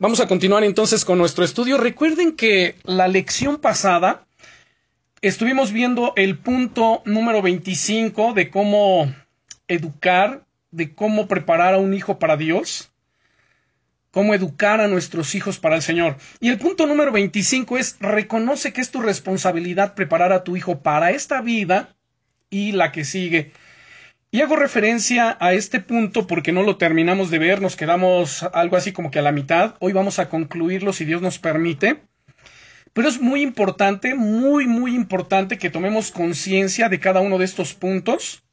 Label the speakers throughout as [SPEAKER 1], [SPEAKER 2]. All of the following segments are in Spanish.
[SPEAKER 1] Vamos a continuar entonces con nuestro estudio. Recuerden que la lección pasada estuvimos viendo el punto número 25 de cómo educar, de cómo preparar a un hijo para Dios, cómo educar a nuestros hijos para el Señor. Y el punto número 25 es reconoce que es tu responsabilidad preparar a tu hijo para esta vida y la que sigue. Y hago referencia a este punto porque no lo terminamos de ver, nos quedamos algo así como que a la mitad. Hoy vamos a concluirlo si Dios nos permite. Pero es muy importante, muy, muy importante que tomemos conciencia de cada uno de estos puntos.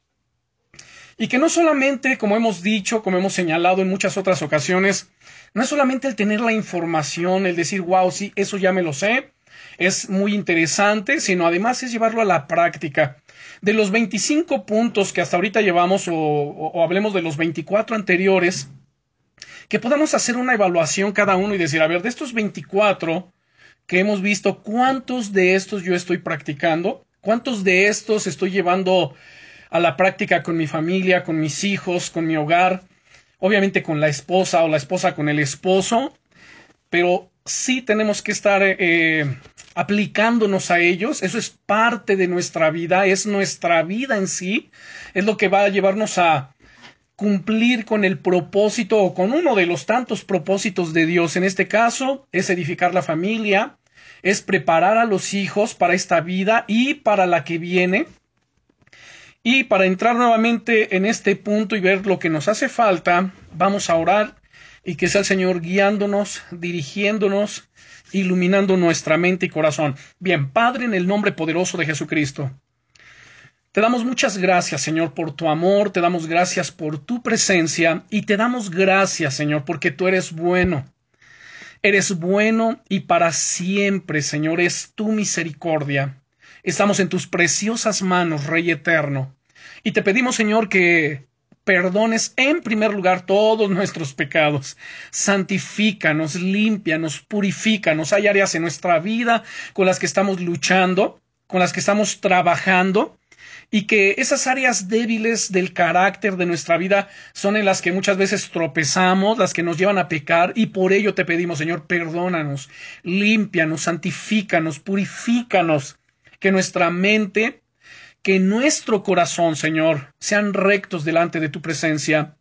[SPEAKER 1] Y que no solamente, como hemos dicho, como hemos señalado en muchas otras ocasiones, no es solamente el tener la información, el decir, wow, sí, eso ya me lo sé, es muy interesante, sino además es llevarlo a la práctica de los 25 puntos que hasta ahorita llevamos o, hablemos de los 24 anteriores, que podamos hacer una evaluación cada uno y decir, a ver, de estos 24 que hemos visto, ¿cuántos de estos yo estoy practicando? ¿Cuántos de estos estoy llevando a la práctica con mi familia, con mis hijos, con mi hogar? Obviamente con la esposa o la esposa con el esposo, pero sí tenemos que estar eh, aplicándonos a ellos, eso es parte de nuestra vida, es nuestra vida en sí, es lo que va a llevarnos a cumplir con el propósito o con uno de los tantos propósitos de Dios. En este caso, es edificar la familia, es preparar a los hijos para esta vida y para la que viene. Y para entrar nuevamente en este punto y ver lo que nos hace falta, vamos a orar y que sea el Señor guiándonos, dirigiéndonos iluminando nuestra mente y corazón. Bien, Padre, en el nombre poderoso de Jesucristo. Te damos muchas gracias, Señor, por tu amor, te damos gracias por tu presencia y te damos gracias, Señor, porque tú eres bueno. Eres bueno y para siempre, Señor, es tu misericordia. Estamos en tus preciosas manos, Rey eterno. Y te pedimos, Señor, que perdones en primer lugar todos nuestros pecados. Santifícanos, límpianos, purifícanos. Hay áreas en nuestra vida con las que estamos luchando, con las que estamos trabajando, y que esas áreas débiles del carácter de nuestra vida son en las que muchas veces tropezamos, las que nos llevan a pecar, y por ello te pedimos, Señor, perdónanos, límpianos, santifícanos, purifícanos, que nuestra mente que nuestro corazón, Señor, sean rectos delante de tu presencia.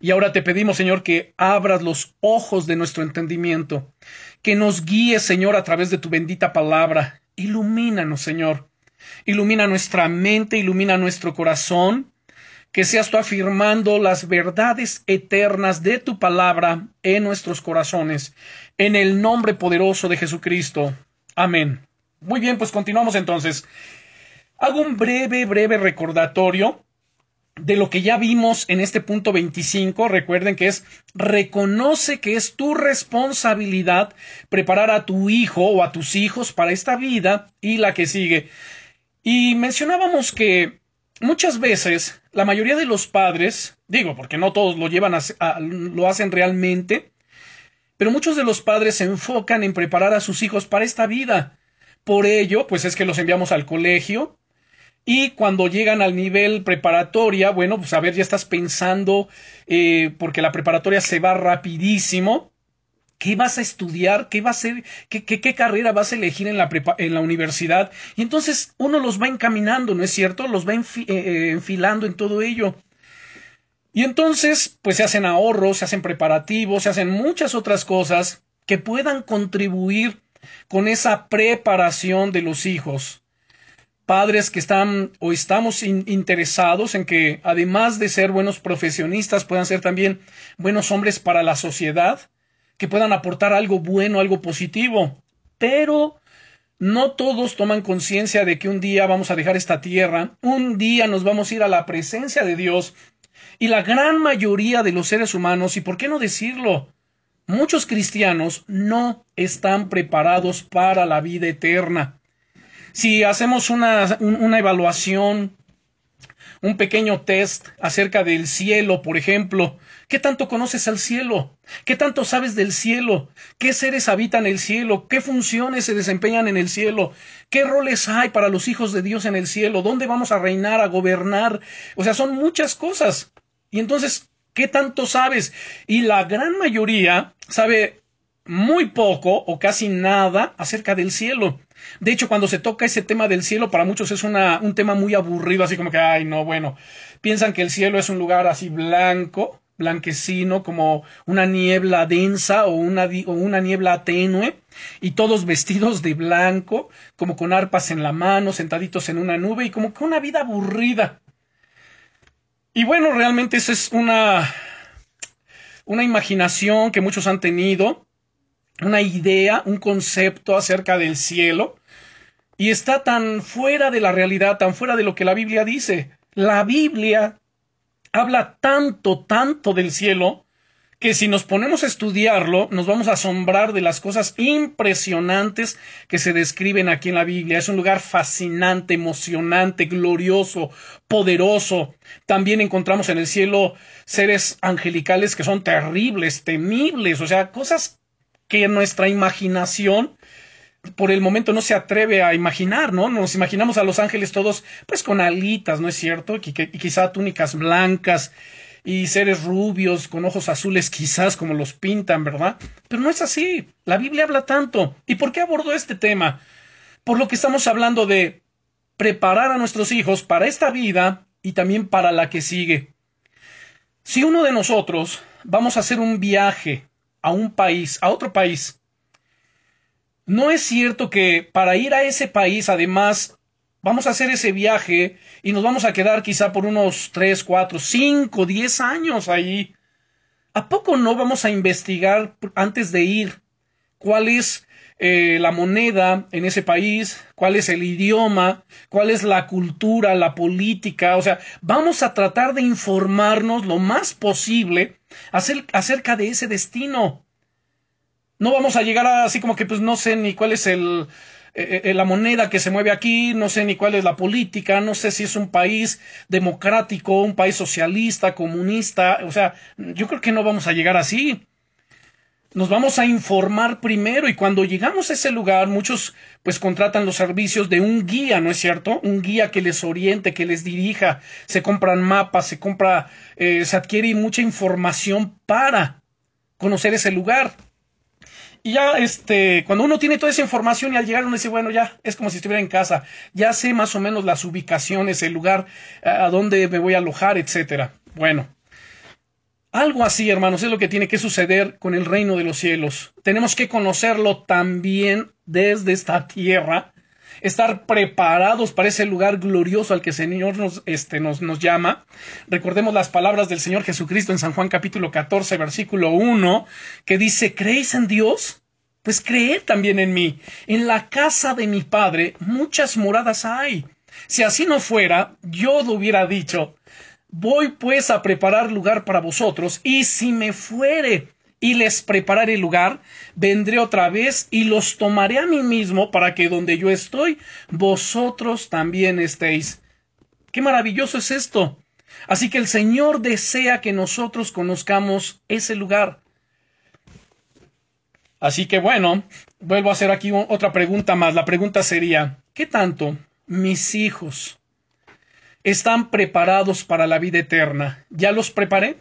[SPEAKER 1] Y ahora te pedimos, Señor, que abras los ojos de nuestro entendimiento, que nos guíes, Señor, a través de tu bendita palabra. Ilumínanos, Señor. Ilumina nuestra mente, ilumina nuestro corazón, que seas tú afirmando las verdades eternas de tu palabra en nuestros corazones, en el nombre poderoso de Jesucristo. Amén. Muy bien, pues continuamos entonces. Hago un breve, breve recordatorio de lo que ya vimos en este punto 25. Recuerden que es reconoce que es tu responsabilidad preparar a tu hijo o a tus hijos para esta vida y la que sigue. Y mencionábamos que muchas veces la mayoría de los padres, digo, porque no todos lo llevan a, lo hacen realmente, pero muchos de los padres se enfocan en preparar a sus hijos para esta vida. Por ello, pues es que los enviamos al colegio, y cuando llegan al nivel preparatoria, bueno, pues a ver, ya estás pensando, eh, porque la preparatoria se va rapidísimo. ¿Qué vas a estudiar? ¿Qué va a ser? ¿Qué, carrera vas a elegir en la, en la universidad? Y entonces uno los va encaminando, ¿no es cierto? Los va eh, eh, enfilando en todo ello. Y entonces, pues se hacen ahorros, se hacen preparativos, se hacen muchas otras cosas que puedan contribuir con esa preparación de los hijos padres que están o estamos interesados en que además de ser buenos profesionistas puedan ser también buenos hombres para la sociedad, que puedan aportar algo bueno, algo positivo. Pero no todos toman conciencia de que un día vamos a dejar esta tierra, un día nos vamos a ir a la presencia de Dios y la gran mayoría de los seres humanos, y por qué no decirlo, muchos cristianos no están preparados para la vida eterna. Si hacemos una, una evaluación, un pequeño test acerca del cielo, por ejemplo, ¿Qué tanto conoces al cielo? ¿Qué tanto sabes del cielo? ¿Qué seres habitan el cielo? ¿Qué funciones se desempeñan en el cielo? ¿Qué roles hay para los hijos de Dios en el cielo? ¿Dónde vamos a reinar, a gobernar? O sea, son muchas cosas. Y entonces, ¿Qué tanto sabes? Y la gran mayoría sabe muy poco o casi nada acerca del cielo. De hecho, cuando se toca ese tema del cielo, para muchos es una, un tema muy aburrido, así como que, ay, no, bueno, piensan que el cielo es un lugar así blanco, blanquecino, como una niebla densa o una, o una niebla tenue, y todos vestidos de blanco, como con arpas en la mano, sentaditos en una nube, y como que una vida aburrida. Y bueno, realmente esa es una, una imaginación que muchos han tenido, una idea, un concepto acerca del cielo, y está tan fuera de la realidad, tan fuera de lo que la Biblia dice. La Biblia habla tanto, tanto del cielo, que si nos ponemos a estudiarlo, nos vamos a asombrar de las cosas impresionantes que se describen aquí en la Biblia. Es un lugar fascinante, emocionante, glorioso, poderoso. También encontramos en el cielo seres angelicales que son terribles, temibles, o sea, cosas que nuestra imaginación por el momento no se atreve a imaginar, ¿no? Nos imaginamos a los ángeles todos, pues con alitas, ¿no es cierto? Y, quizá túnicas blancas y seres rubios con ojos azules, quizás como los pintan, ¿verdad? Pero no es así. La Biblia habla tanto. ¿Y por qué abordo este tema? Por lo que estamos hablando de preparar a nuestros hijos para esta vida y también para la que sigue. Si uno de nosotros vamos a hacer un viaje a un país, a otro país. No es cierto que para ir a ese país, además, vamos a hacer ese viaje y nos vamos a quedar quizá por unos tres, cuatro, cinco, diez años ahí. ¿A poco no vamos a investigar antes de ir cuál es eh, la moneda en ese país, cuál es el idioma, cuál es la cultura, la política, o sea, vamos a tratar de informarnos lo más posible acerca de ese destino. No vamos a llegar así como que pues no sé ni cuál es el, eh, eh, la moneda que se mueve aquí, no sé ni cuál es la política, no sé si es un país democrático, un país socialista, comunista, o sea, yo creo que no vamos a llegar así nos vamos a informar primero y cuando llegamos a ese lugar muchos pues contratan los servicios de un guía, ¿no es cierto? Un guía que les oriente, que les dirija, se compran mapas, se compra, eh, se adquiere mucha información para conocer ese lugar. Y ya, este, cuando uno tiene toda esa información y al llegar uno dice, bueno, ya es como si estuviera en casa, ya sé más o menos las ubicaciones, el lugar a dónde me voy a alojar, etcétera. Bueno, algo así, hermanos, es lo que tiene que suceder con el reino de los cielos. Tenemos que conocerlo también desde esta tierra, estar preparados para ese lugar glorioso al que el Señor nos, este, nos, nos llama. Recordemos las palabras del Señor Jesucristo en San Juan capítulo 14, versículo 1, que dice, ¿creéis en Dios? Pues creed también en mí. En la casa de mi Padre muchas moradas hay. Si así no fuera, yo lo hubiera dicho, Voy pues a preparar lugar para vosotros, y si me fuere y les prepararé lugar, vendré otra vez y los tomaré a mí mismo para que donde yo estoy, vosotros también estéis. Qué maravilloso es esto. Así que el Señor desea que nosotros conozcamos ese lugar. Así que bueno, vuelvo a hacer aquí otra pregunta más. La pregunta sería, ¿qué tanto mis hijos están preparados para la vida eterna. ¿Ya los preparé?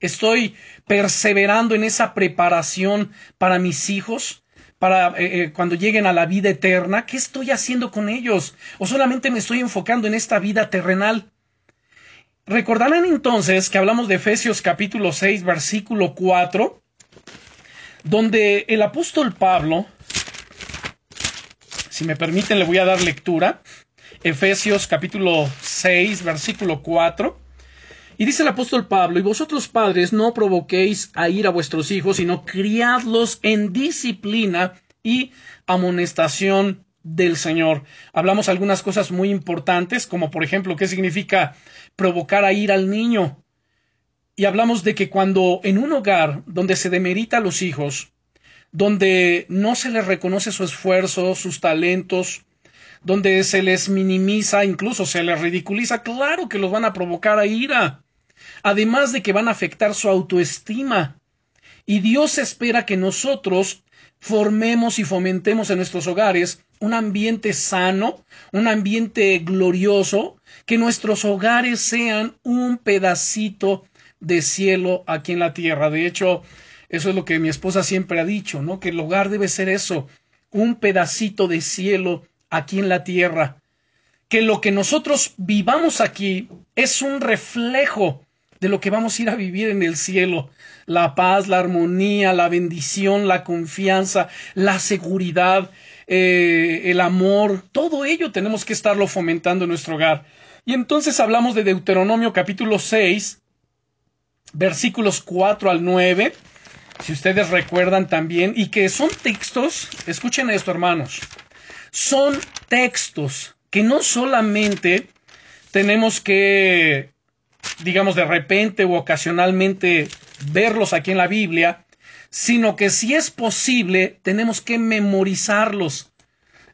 [SPEAKER 1] ¿Estoy perseverando en esa preparación para mis hijos? Para eh, eh, cuando lleguen a la vida eterna, ¿qué estoy haciendo con ellos? ¿O solamente me estoy enfocando en esta vida terrenal? Recordarán entonces que hablamos de Efesios capítulo 6, versículo 4, donde el apóstol Pablo, si me permiten le voy a dar lectura, Efesios capítulo 6, versículo 4. Y dice el apóstol Pablo, y vosotros padres no provoquéis a ir a vuestros hijos, sino criadlos en disciplina y amonestación del Señor. Hablamos algunas cosas muy importantes, como por ejemplo, qué significa provocar a ir al niño. Y hablamos de que cuando en un hogar donde se demerita a los hijos, donde no se les reconoce su esfuerzo, sus talentos, donde se les minimiza, incluso se les ridiculiza, claro que los van a provocar a ira. Además de que van a afectar su autoestima. Y Dios espera que nosotros formemos y fomentemos en nuestros hogares un ambiente sano, un ambiente glorioso, que nuestros hogares sean un pedacito de cielo aquí en la tierra. De hecho, eso es lo que mi esposa siempre ha dicho, ¿no? Que el hogar debe ser eso, un pedacito de cielo aquí en la tierra. Que lo que nosotros vivamos aquí es un reflejo de lo que vamos a ir a vivir en el cielo. La paz, la armonía, la bendición, la confianza, la seguridad, eh, el amor, todo ello tenemos que estarlo fomentando en nuestro hogar. Y entonces hablamos de Deuteronomio capítulo 6, versículos 4 al 9, si ustedes recuerdan también, y que son textos, escuchen esto hermanos, son textos que no solamente tenemos que, digamos, de repente o ocasionalmente verlos aquí en la Biblia, sino que si es posible, tenemos que memorizarlos.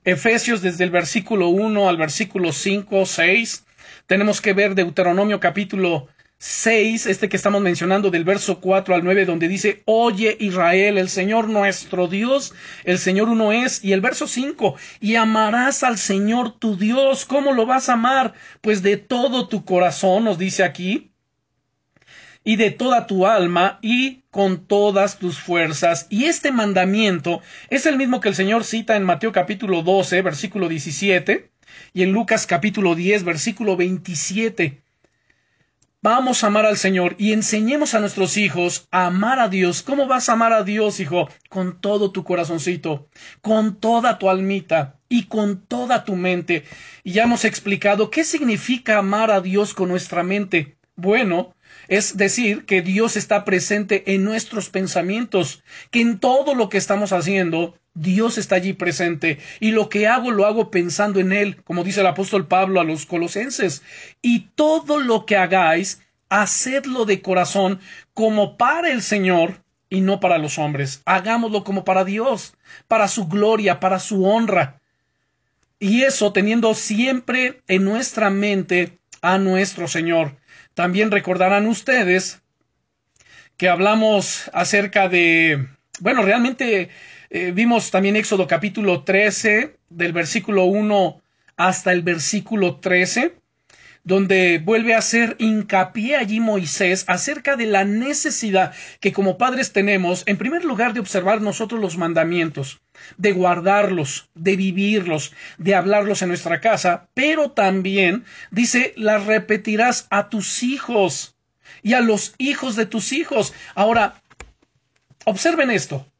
[SPEAKER 1] Efesios desde el versículo 1 al versículo 5, 6. Tenemos que ver Deuteronomio capítulo 6, este que estamos mencionando del verso 4 al 9, donde dice, Oye Israel, el Señor nuestro Dios, el Señor uno es, y el verso 5, y amarás al Señor tu Dios, ¿cómo lo vas a amar? Pues de todo tu corazón, nos dice aquí, y de toda tu alma y con todas tus fuerzas. Y este mandamiento es el mismo que el Señor cita en Mateo capítulo 12, versículo 17, y en Lucas capítulo 10, versículo 27. Vamos a amar al Señor y enseñemos a nuestros hijos a amar a Dios. ¿Cómo vas a amar a Dios, hijo? Con todo tu corazoncito, con toda tu almita y con toda tu mente. Y ya hemos explicado qué significa amar a Dios con nuestra mente. Bueno, es decir, que Dios está presente en nuestros pensamientos, que en todo lo que estamos haciendo, Dios está allí presente. Y lo que hago, lo hago pensando en Él, como dice el apóstol Pablo a los colosenses. Y todo lo que hagáis, hacedlo de corazón, como para el Señor y no para los hombres. Hagámoslo como para Dios, para su gloria, para su honra. Y eso teniendo siempre en nuestra mente a nuestro Señor. También recordarán ustedes que hablamos acerca de, bueno, realmente eh, vimos también Éxodo capítulo 13, del versículo 1 hasta el versículo 13, donde vuelve a hacer hincapié allí Moisés acerca de la necesidad que como padres tenemos, en primer lugar, de observar nosotros los mandamientos, de guardarlos, de vivirlos, de hablarlos en nuestra casa, pero también dice, las repetirás a tus hijos y a los hijos de tus hijos. Ahora, observen esto.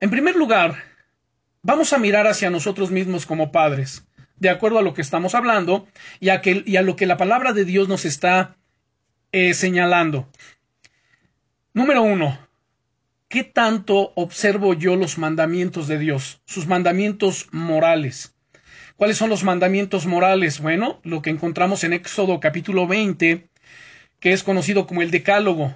[SPEAKER 1] En primer lugar, vamos a mirar hacia nosotros mismos como padres de acuerdo a lo que estamos hablando y a, lo que la palabra de Dios nos está eh, señalando. Número uno, ¿qué tanto observo yo los mandamientos de Dios, sus mandamientos morales? ¿Cuáles son los mandamientos morales? Bueno, lo que encontramos en Éxodo capítulo 20, que es conocido como el Decálogo.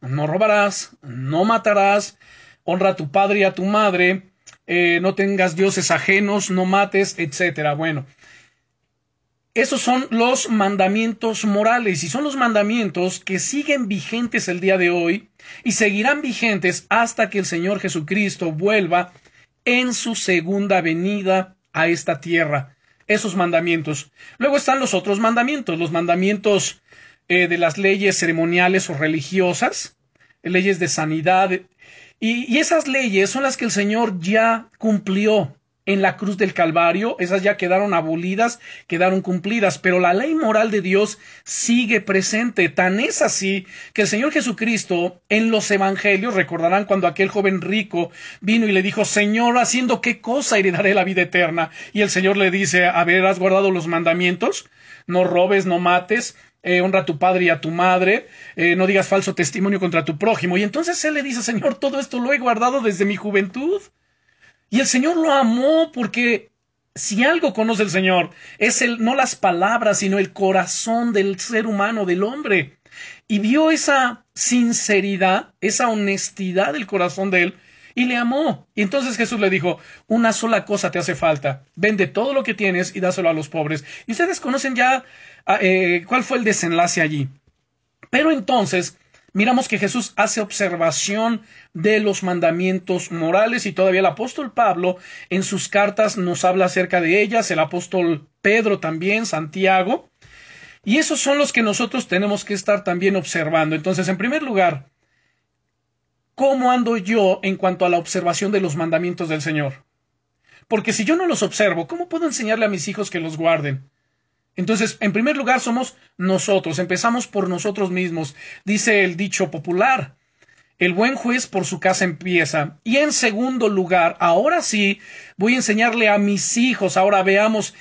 [SPEAKER 1] No robarás, no matarás, honra a tu padre y a tu madre, eh, no tengas dioses ajenos, no mates, etcétera. Bueno, esos son los mandamientos morales y son los mandamientos que siguen vigentes el día de hoy y seguirán vigentes hasta que el Señor Jesucristo vuelva en su segunda venida a esta tierra. Esos mandamientos. Luego están los otros mandamientos, los mandamientos eh, de las leyes ceremoniales o religiosas, leyes de sanidad, y, esas leyes son las que el Señor ya cumplió en la cruz del Calvario, esas ya quedaron abolidas, quedaron cumplidas, pero la ley moral de Dios sigue presente. Tan es así que el Señor Jesucristo en los evangelios, recordarán cuando aquel joven rico vino y le dijo, Señor, haciendo qué cosa heredaré la vida eterna. Y el Señor le dice, a ver, ¿has guardado los mandamientos? No robes, no mates, eh, honra a tu padre y a tu madre, eh, no digas falso testimonio contra tu prójimo. Y entonces él le dice, Señor, todo esto lo he guardado desde mi juventud. Y el Señor lo amó porque si algo conoce el Señor, es el, no las palabras, sino el corazón del ser humano, del hombre. Y vio esa sinceridad, esa honestidad del corazón de él, y le amó. Y entonces Jesús le dijo, una sola cosa te hace falta, vende todo lo que tienes y dáselo a los pobres. Y ustedes conocen ya Ah, eh, cuál fue el desenlace allí. Pero entonces miramos que Jesús hace observación de los mandamientos morales y todavía el apóstol Pablo en sus cartas nos habla acerca de ellas, el apóstol Pedro también, Santiago. Y esos son los que nosotros tenemos que estar también observando. Entonces, en primer lugar, ¿cómo ando yo en cuanto a la observación de los mandamientos del Señor? Porque si yo no los observo, ¿cómo puedo enseñarle a mis hijos que los guarden? Entonces, en primer lugar, somos nosotros, empezamos por nosotros mismos, dice el dicho popular. El buen juez por su casa empieza. Y en segundo lugar, ahora sí, voy a enseñarle a mis hijos, ahora veamos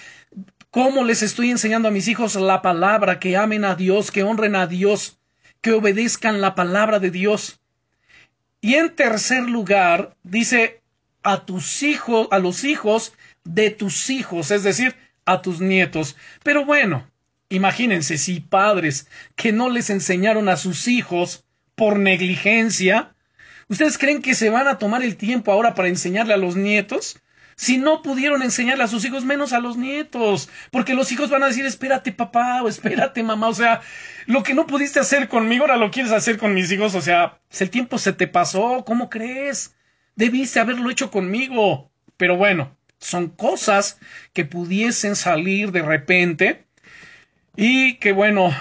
[SPEAKER 1] cómo les estoy enseñando a mis hijos la palabra, que amen a Dios, que honren a Dios, que obedezcan la palabra de Dios. Y en tercer lugar, dice a tus hijos, a los hijos de tus hijos, es decir, a tus nietos. Pero bueno, imagínense si padres que no les enseñaron a sus hijos por negligencia, ¿ustedes creen que se van a tomar el tiempo ahora para enseñarle a los nietos? Si no pudieron enseñarle a sus hijos, menos a los nietos, porque los hijos van a decir, espérate papá o espérate mamá, o sea, lo que no pudiste hacer conmigo ahora lo quieres hacer con mis hijos, o sea, el tiempo se te pasó, ¿cómo crees? Debiste haberlo hecho conmigo. Pero bueno, son cosas que pudiesen salir de repente y que bueno,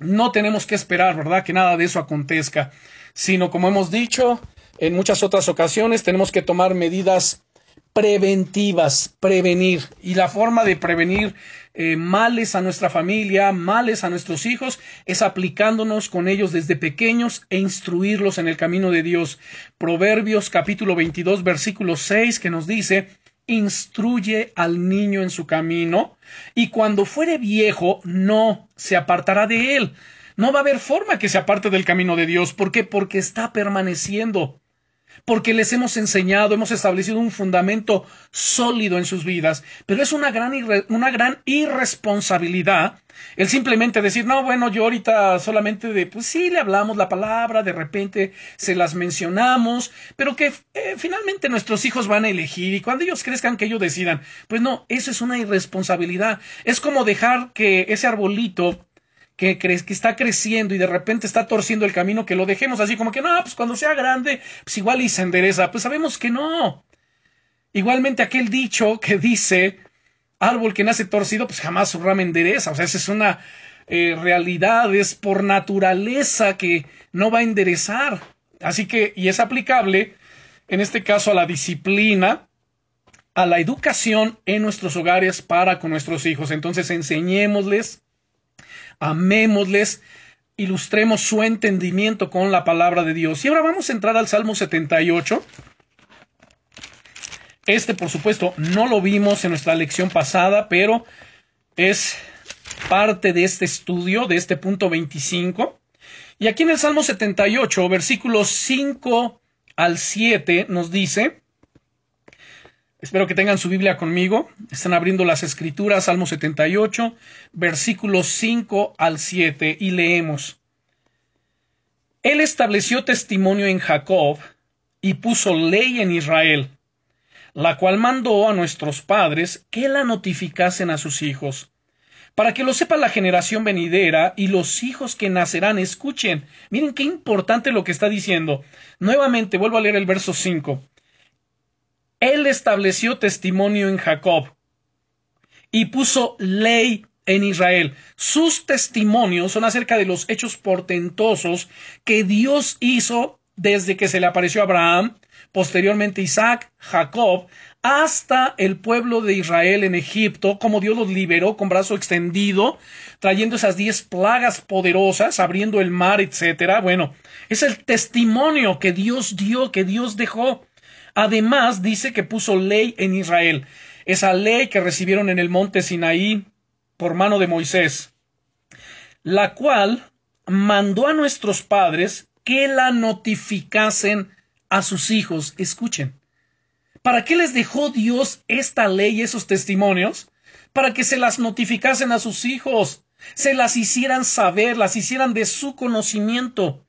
[SPEAKER 1] no tenemos que esperar, ¿verdad? Que nada de eso acontezca, sino como hemos dicho en muchas otras ocasiones, tenemos que tomar medidas preventivas, prevenir. Y la forma de prevenir eh, males a nuestra familia, males a nuestros hijos, es aplicándonos con ellos desde pequeños e instruirlos en el camino de Dios. Proverbios capítulo 22 versículo 6 que nos dice, instruye al niño en su camino, y cuando fuere viejo no se apartará de él. No va a haber forma que se aparte del camino de Dios. ¿Por qué? Porque está permaneciendo. Porque les hemos enseñado, hemos establecido un fundamento sólido en sus vidas. Pero es una gran, una gran irresponsabilidad el simplemente decir, no, bueno, yo ahorita solamente de, pues sí, le hablamos la palabra, de repente se las mencionamos, pero que eh, finalmente nuestros hijos van a elegir y cuando ellos crezcan que ellos decidan. Pues no, eso es una irresponsabilidad. Es como dejar que ese arbolito que, que está creciendo y de repente está torciendo el camino, que lo dejemos así como que no, pues cuando sea grande, pues igual y se endereza. Pues sabemos que no. Igualmente aquel dicho que dice, árbol que nace torcido, pues jamás su rama endereza. O sea, esa es una eh, realidad, es por naturaleza que no va a enderezar. Así que, y es aplicable, en este caso, a la disciplina, a la educación en nuestros hogares para con nuestros hijos. Entonces, enseñémosles, amémosles, ilustremos su entendimiento con la palabra de Dios. Y ahora vamos a entrar al Salmo 78. Este, por supuesto, no lo vimos en nuestra lección pasada, pero es parte de este estudio, de este punto 25. Y aquí en el Salmo 78, versículos 5 al 7, nos dice, espero que tengan su Biblia conmigo, están abriendo las escrituras, Salmo 78, versículos 5 al 7, y leemos. Él estableció testimonio en Jacob y puso ley en Israel la cual mandó a nuestros padres que la notificasen a sus hijos, para que lo sepa la generación venidera y los hijos que nacerán escuchen. Miren qué importante lo que está diciendo. Nuevamente vuelvo a leer el verso 5. Él estableció testimonio en Jacob y puso ley en Israel. Sus testimonios son acerca de los hechos portentosos que Dios hizo desde que se le apareció a Abraham, posteriormente Isaac, Jacob, hasta el pueblo de Israel en Egipto, como Dios los liberó con brazo extendido, trayendo esas diez plagas poderosas, abriendo el mar, etcétera. Bueno, es el testimonio que Dios dio, que Dios dejó. Además, dice que puso ley en Israel, esa ley que recibieron en el monte Sinaí por mano de Moisés, la cual mandó a nuestros padres que la notificasen a sus hijos. Escuchen. ¿Para qué les dejó Dios esta ley y esos testimonios? Para que se las notificasen a sus hijos, se las hicieran saber, las hicieran de su conocimiento,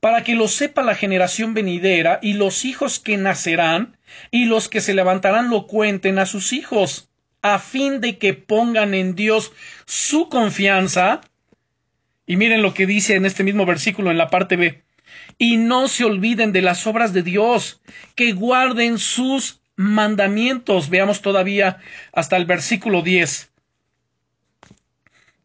[SPEAKER 1] para que lo sepa la generación venidera y los hijos que nacerán y los que se levantarán lo cuenten a sus hijos, a fin de que pongan en Dios su confianza. Y miren lo que dice en este mismo versículo en la parte B y no se olviden de las obras de Dios, que guarden sus mandamientos. Veamos todavía hasta el versículo 10.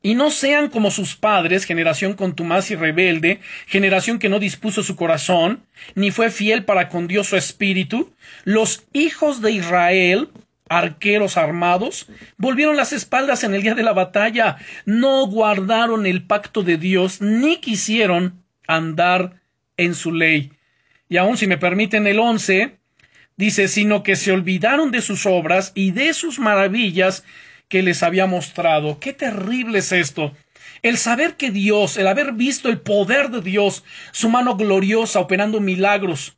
[SPEAKER 1] Y no sean como sus padres, generación contumaz y rebelde, generación que no dispuso su corazón, ni fue fiel para con Dios su espíritu, los hijos de Israel, arqueros armados, volvieron las espaldas en el día de la batalla, no guardaron el pacto de Dios, ni quisieron andar en su ley. Y aun si me permiten el once, dice, sino que se olvidaron de sus obras y de sus maravillas que les había mostrado. Qué terrible es esto. El saber que Dios, el haber visto el poder de Dios, su mano gloriosa operando milagros,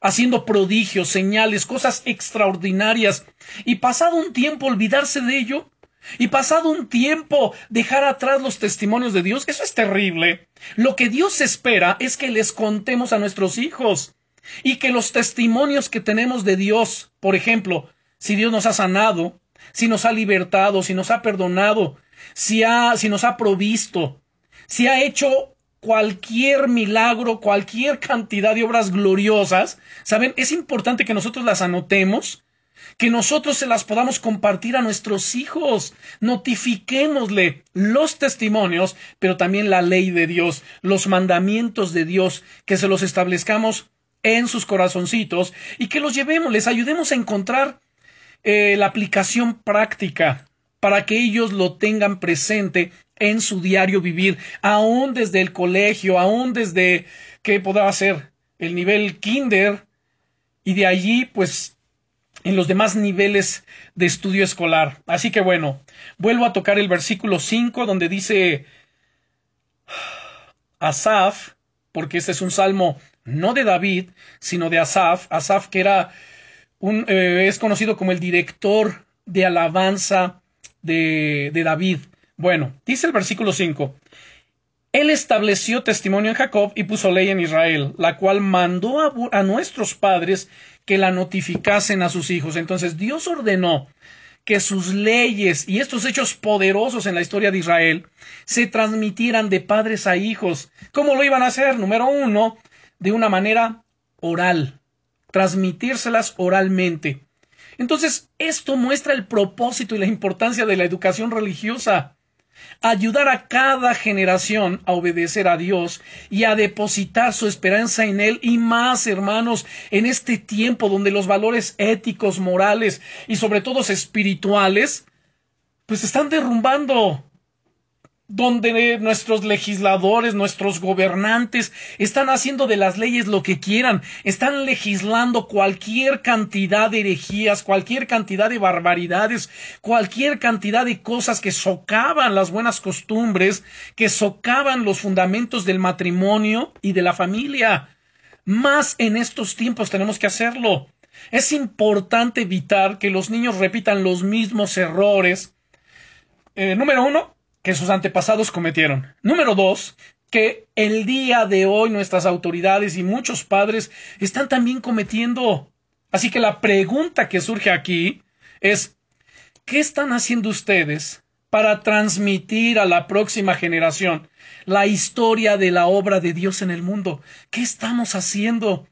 [SPEAKER 1] haciendo prodigios, señales, cosas extraordinarias, y pasado un tiempo olvidarse de ello, y pasado un tiempo dejar atrás los testimonios de Dios, eso es terrible. Lo que Dios espera es que les contemos a nuestros hijos y que los testimonios que tenemos de Dios, por ejemplo, si Dios nos ha sanado, si nos ha libertado, si nos ha perdonado, si, ha, si nos ha provisto, si ha hecho cualquier milagro, cualquier cantidad de obras gloriosas, ¿saben? Es importante que nosotros las anotemos, que nosotros se las podamos compartir a nuestros hijos. Notifiquémosle los testimonios, pero también la ley de Dios, los mandamientos de Dios, que se los establezcamos en sus corazoncitos y que los llevemos, les ayudemos a encontrar eh, la aplicación práctica para que ellos lo tengan presente en su diario vivir, aún desde el colegio, aún desde que podrá ser el nivel kinder y de allí pues en los demás niveles de estudio escolar. Así que bueno, vuelvo a tocar el versículo 5 donde dice Asaf, porque este es un salmo no de David, sino de Asaf, Asaf que era eh, es conocido como el director de alabanza de, de David. Bueno, dice el versículo 5. Él estableció testimonio en Jacob y puso ley en Israel, la cual mandó a, a, nuestros padres que la notificasen a sus hijos. Entonces Dios ordenó que sus leyes y estos hechos poderosos en la historia de Israel se transmitieran de padres a hijos. ¿Cómo lo iban a hacer? Número uno, de una manera oral transmitírselas oralmente. Entonces, esto muestra el propósito y la importancia de la educación religiosa. Ayudar a cada generación a obedecer a Dios y a depositar su esperanza en Él y más, hermanos, en este tiempo donde los valores éticos, morales y sobre todo espirituales, pues están derrumbando donde nuestros legisladores, nuestros gobernantes están haciendo de las leyes lo que quieran, están legislando cualquier cantidad de herejías, cualquier cantidad de barbaridades, cualquier cantidad de cosas que socavan las buenas costumbres, que socavan los fundamentos del matrimonio y de la familia. Más en estos tiempos tenemos que hacerlo. Es importante evitar que los niños repitan los mismos errores. Eh, número uno, que sus antepasados cometieron. Número dos, que el día de hoy nuestras autoridades y muchos padres están también cometiendo. Así que la pregunta que surge aquí es, ¿qué están haciendo ustedes para transmitir a la próxima generación la historia de la obra de Dios en el mundo? ¿Qué estamos haciendo?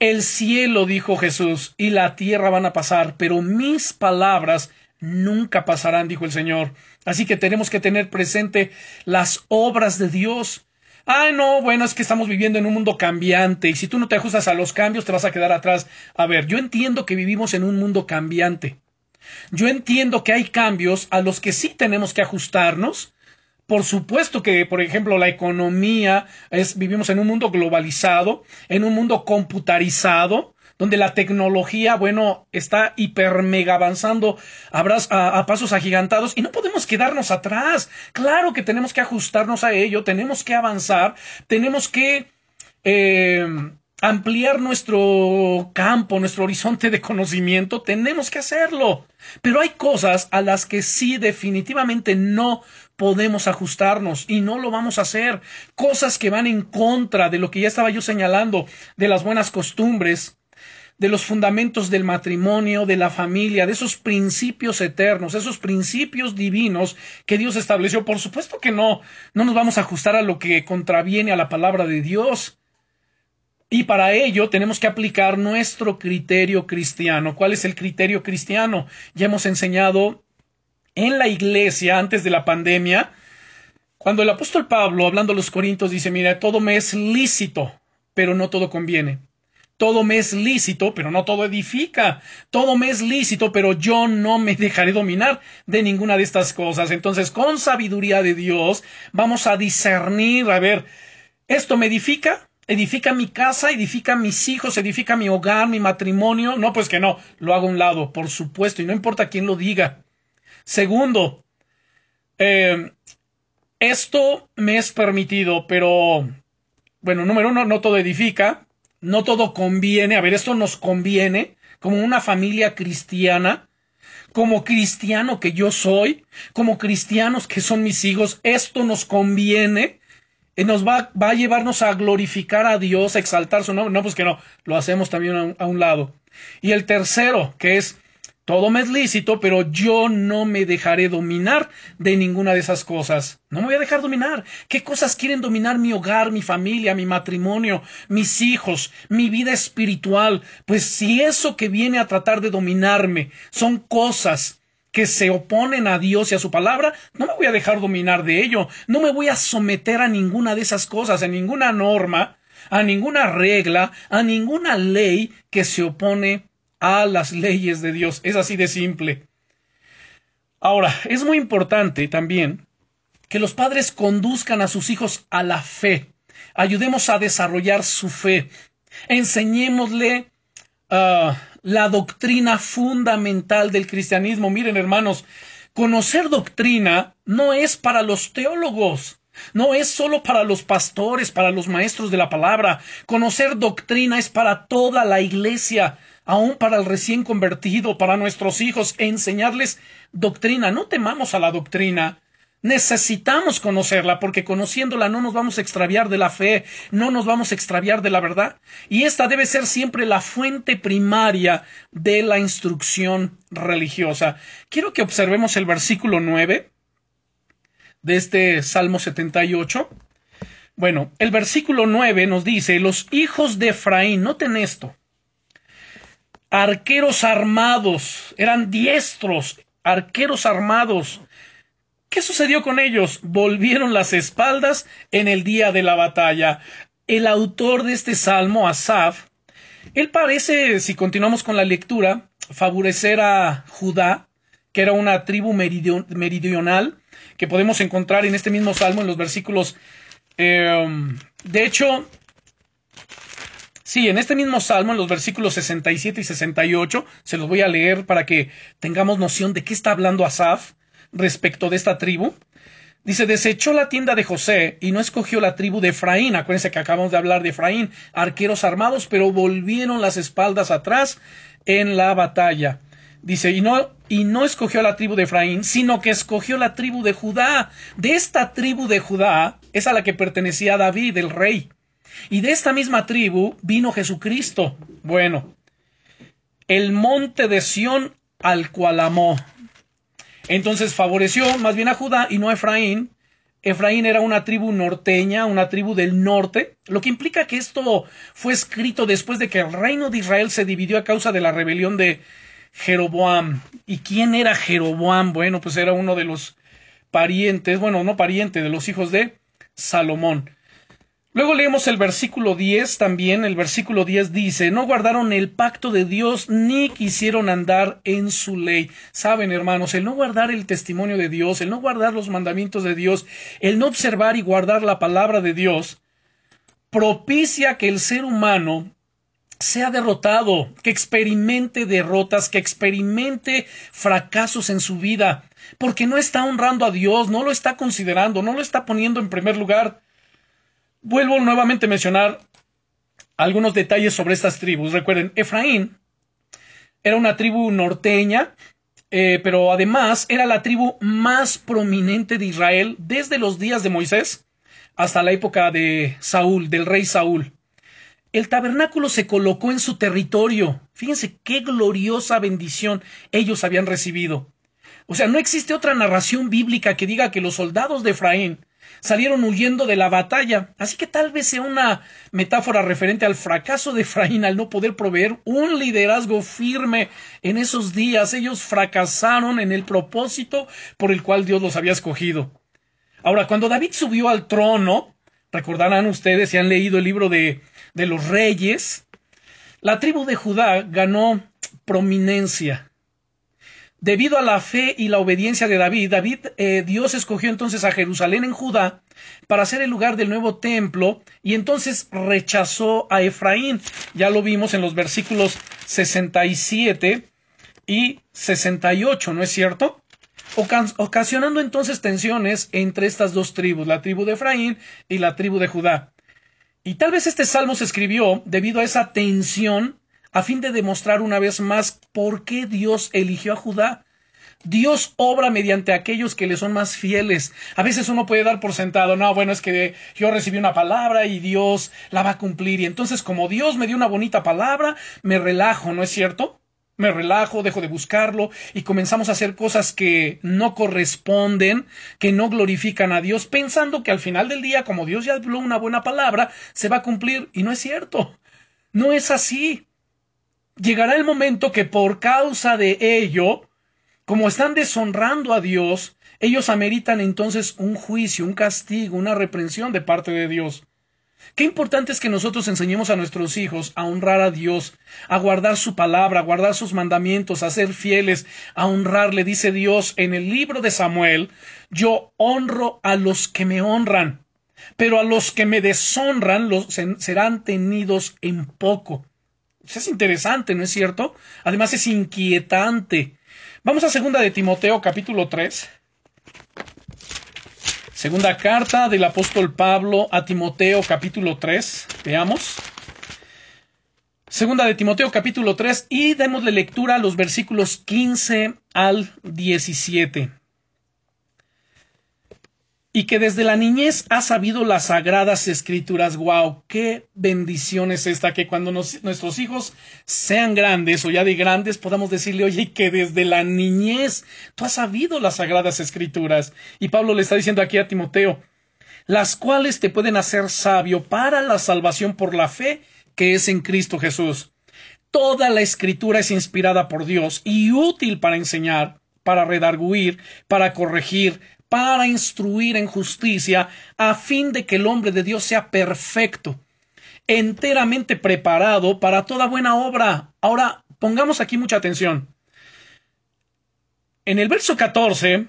[SPEAKER 1] El cielo, dijo Jesús, y la tierra van a pasar, pero mis palabras nunca pasarán, dijo el Señor. Así que tenemos que tener presente las obras de Dios. Ah, no, bueno, es que estamos viviendo en un mundo cambiante y si tú no te ajustas a los cambios te vas a quedar atrás. A ver, yo entiendo que vivimos en un mundo cambiante. Yo entiendo que hay cambios a los que sí tenemos que ajustarnos. Por supuesto que, por ejemplo, la economía es, vivimos en un mundo globalizado, en un mundo computarizado, donde la tecnología, bueno, está hiper mega avanzando a, a, pasos agigantados y no podemos quedarnos atrás. Claro que tenemos que ajustarnos a ello, tenemos que avanzar, tenemos que eh, ampliar nuestro campo, nuestro horizonte de conocimiento, tenemos que hacerlo. Pero hay cosas a las que sí definitivamente no podemos ajustarnos y no lo vamos a hacer. Cosas que van en contra de lo que ya estaba yo señalando, de las buenas costumbres, de los fundamentos del matrimonio, de la familia, de esos principios eternos, esos principios divinos que Dios estableció. Por supuesto que no, no nos vamos a ajustar a lo que contraviene a la palabra de Dios. Y para ello tenemos que aplicar nuestro criterio cristiano. ¿Cuál es el criterio cristiano? Ya hemos enseñado en la iglesia antes de la pandemia, cuando el apóstol Pablo, hablando a los Corintios, dice, mira, todo me es lícito, pero no todo conviene. Todo me es lícito, pero no todo edifica. Todo me es lícito, pero yo no me dejaré dominar de ninguna de estas cosas. Entonces, con sabiduría de Dios, vamos a discernir, a ver, ¿esto me edifica? edifica mi casa, edifica mis hijos, edifica mi hogar, mi matrimonio. No, pues que no, lo hago a un lado, por supuesto, y no importa quién lo diga. Segundo, eh, esto me es permitido, pero, bueno, número uno, no todo edifica, no todo conviene. A ver, esto nos conviene como una familia cristiana, como cristiano que yo soy, como cristianos que son mis hijos, esto nos conviene y nos va, va a llevarnos a glorificar a Dios, a exaltar su nombre. No, pues que no, lo hacemos también a un, lado. Y el tercero, que es, todo me es lícito, pero yo no me dejaré dominar de ninguna de esas cosas. No me voy a dejar dominar. ¿Qué cosas quieren dominar mi hogar, mi familia, mi matrimonio, mis hijos, mi vida espiritual? Pues si eso que viene a tratar de dominarme son cosas que se oponen a Dios y a su palabra, no me voy a dejar dominar de ello, no me voy a someter a ninguna de esas cosas, a ninguna norma, a ninguna regla, a ninguna ley que se opone a las leyes de Dios. Es así de simple. Ahora, es muy importante también que los padres conduzcan a sus hijos a la fe. Ayudemos a desarrollar su fe. Enseñémosle uh, la doctrina fundamental del cristianismo. Miren, hermanos, conocer doctrina no es para los teólogos. No es solo para los pastores, para los maestros de la palabra. Conocer doctrina es para toda la iglesia, aún para el recién convertido, para nuestros hijos, enseñarles doctrina. No temamos a la doctrina. Necesitamos conocerla porque conociéndola no nos vamos a extraviar de la fe, no nos vamos a extraviar de la verdad. Y esta debe ser siempre la fuente primaria de la instrucción religiosa. Quiero que observemos el versículo 9 de este Salmo 78. Bueno, el versículo 9 nos dice, los hijos de Efraín, noten esto, arqueros armados, eran diestros, arqueros armados, ¿Qué sucedió con ellos? Volvieron las espaldas en el día de la batalla. El autor de este salmo, Asaf, él parece, si continuamos con la lectura, favorecer a Judá, que era una tribu meridional, que podemos encontrar en este mismo salmo, en los versículos. Em, de hecho, sí, en este mismo salmo, en los versículos 67 y 68, se los voy a leer para que tengamos noción de qué está hablando Asaf respecto de esta tribu. Dice, desechó la tienda de José y no escogió la tribu de Efraín. Acuérdense que acabamos de hablar de Efraín, arqueros armados, pero volvieron las espaldas atrás en la batalla. Dice, y no, y no escogió la tribu de Efraín, sino que escogió la tribu de Judá. De esta tribu de Judá es a la que pertenecía David, el rey. Y de esta misma tribu vino Jesucristo. Bueno, el monte de Sión al cual amó. Entonces favoreció más bien a Judá y no a Efraín. Efraín era una tribu norteña, una tribu del norte, lo que implica que esto fue escrito después de que el reino de Israel se dividió a causa de la rebelión de Jeroboam. ¿Y quién era Jeroboam? Bueno, pues era uno de los parientes, bueno, no pariente, de los hijos de Salomón. Luego leemos el versículo 10 también. El versículo 10 dice, no guardaron el pacto de Dios ni quisieron andar en su ley. Saben, hermanos, el no guardar el testimonio de Dios, el no guardar los mandamientos de Dios, el no observar y guardar la palabra de Dios, propicia que el ser humano sea derrotado, que experimente derrotas, que experimente fracasos en su vida, porque no está honrando a Dios, no lo está considerando, no lo está poniendo en primer lugar. Vuelvo nuevamente a mencionar algunos detalles sobre estas tribus. Recuerden, Efraín era una tribu norteña, eh, pero además era la tribu más prominente de Israel desde los días de Moisés hasta la época de Saúl, del rey Saúl. El tabernáculo se colocó en su territorio. Fíjense qué gloriosa bendición ellos habían recibido. O sea, no existe otra narración bíblica que diga que los soldados de Efraín salieron huyendo de la batalla. Así que tal vez sea una metáfora referente al fracaso de Efraín al no poder proveer un liderazgo firme en esos días. Ellos fracasaron en el propósito por el cual Dios los había escogido. Ahora, cuando David subió al trono, recordarán ustedes si han leído el libro de, de los reyes, la tribu de Judá ganó prominencia. Debido a la fe y la obediencia de David, David, eh, Dios escogió entonces a Jerusalén en Judá para ser el lugar del nuevo templo y entonces rechazó a Efraín. Ya lo vimos en los versículos 67 y 68, ¿no es cierto? ocasionando entonces tensiones entre estas dos tribus, la tribu de Efraín y la tribu de Judá. Y tal vez este salmo se escribió debido a esa tensión a fin de demostrar una vez más por qué Dios eligió a Judá. Dios obra mediante aquellos que le son más fieles. A veces uno puede dar por sentado, no, bueno, es que yo recibí una palabra y Dios la va a cumplir. Y entonces, como Dios me dio una bonita palabra, me relajo, ¿no es cierto? Me relajo, dejo de buscarlo y comenzamos a hacer cosas que no corresponden, que no glorifican a Dios, pensando que al final del día, como Dios ya habló una buena palabra, se va a cumplir. Y no es cierto. No es así llegará el momento que por causa de ello, como están deshonrando a Dios, ellos ameritan entonces un juicio, un castigo, una reprensión de parte de Dios. Qué importante es que nosotros enseñemos a nuestros hijos a honrar a Dios, a guardar su palabra, a guardar sus mandamientos, a ser fieles, a honrarle, dice Dios en el libro de Samuel, yo honro a los que me honran, pero a los que me deshonran los serán tenidos en poco. Es interesante, ¿no es cierto? Además es inquietante. Vamos a segunda de Timoteo capítulo 3. Segunda carta del apóstol Pablo a Timoteo capítulo 3. Veamos. Segunda de Timoteo capítulo 3 y démosle lectura a los versículos 15 al 17 y que desde la niñez ha sabido las sagradas escrituras. ¡Wow! ¡Qué bendición es esta! Que cuando nuestros hijos sean grandes o ya de grandes podamos decirle, oye, que desde la niñez tú has sabido las sagradas escrituras. Y Pablo le está diciendo aquí a Timoteo, las cuales te pueden hacer sabio para la salvación por la fe que es en Cristo Jesús. Toda la escritura es inspirada por Dios y útil para enseñar, para redarguir, para corregir, para instruir en justicia, a fin de que el hombre de Dios sea perfecto, enteramente preparado para toda buena obra. Ahora, pongamos aquí mucha atención. En el verso 14,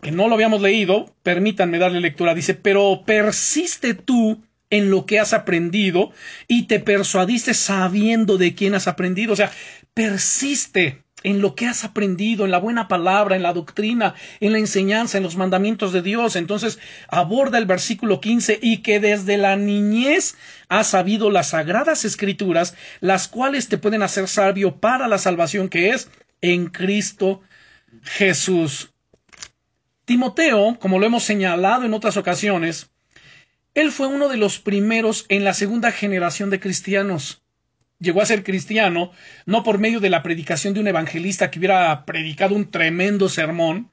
[SPEAKER 1] que no lo habíamos leído, permítanme darle lectura, dice, pero persiste tú en lo que has aprendido y te persuadiste sabiendo de quién has aprendido. O sea, persiste en lo que has aprendido, en la buena palabra, en la doctrina, en la enseñanza, en los mandamientos de Dios. Entonces aborda el versículo 15 y que desde la niñez has sabido las sagradas escrituras, las cuales te pueden hacer sabio para la salvación que es en Cristo Jesús. Timoteo, como lo hemos señalado en otras ocasiones, él fue uno de los primeros en la segunda generación de cristianos llegó a ser cristiano no por medio de la predicación de un evangelista que hubiera predicado un tremendo sermón,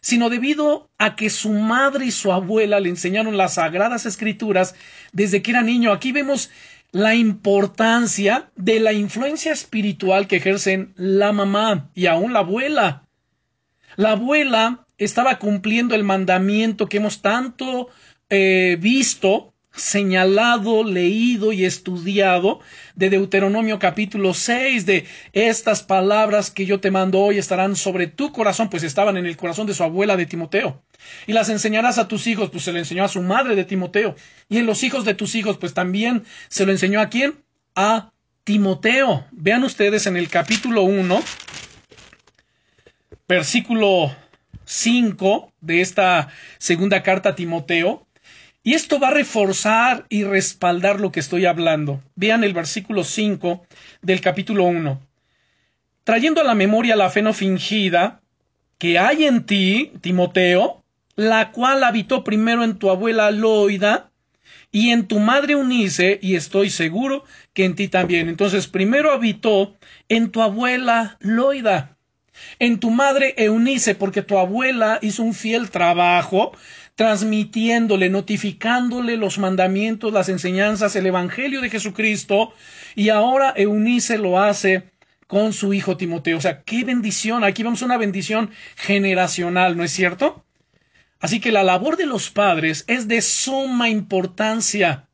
[SPEAKER 1] sino debido a que su madre y su abuela le enseñaron las sagradas escrituras desde que era niño. Aquí vemos la importancia de la influencia espiritual que ejercen la mamá y aún la abuela. La abuela estaba cumpliendo el mandamiento que hemos tanto eh, visto señalado, leído y estudiado de Deuteronomio capítulo 6, de estas palabras que yo te mando hoy estarán sobre tu corazón, pues estaban en el corazón de su abuela de Timoteo. Y las enseñarás a tus hijos, pues se lo enseñó a su madre de Timoteo. Y en los hijos de tus hijos, pues también se lo enseñó a quién? A Timoteo. Vean ustedes en el capítulo 1, versículo 5 de esta segunda carta a Timoteo, y esto va a reforzar y respaldar lo que estoy hablando. Vean el versículo 5 del capítulo 1. Trayendo a la memoria la fe no fingida que hay en ti, Timoteo, la cual habitó primero en tu abuela Loida y en tu madre Unice, y estoy seguro que en ti también. Entonces, primero habitó en tu abuela Loida. En tu madre Eunice, porque tu abuela hizo un fiel trabajo transmitiéndole, notificándole los mandamientos, las enseñanzas, el Evangelio de Jesucristo, y ahora Eunice lo hace con su hijo Timoteo. O sea, qué bendición. Aquí vemos una bendición generacional, ¿no es cierto? Así que la labor de los padres es de suma importancia.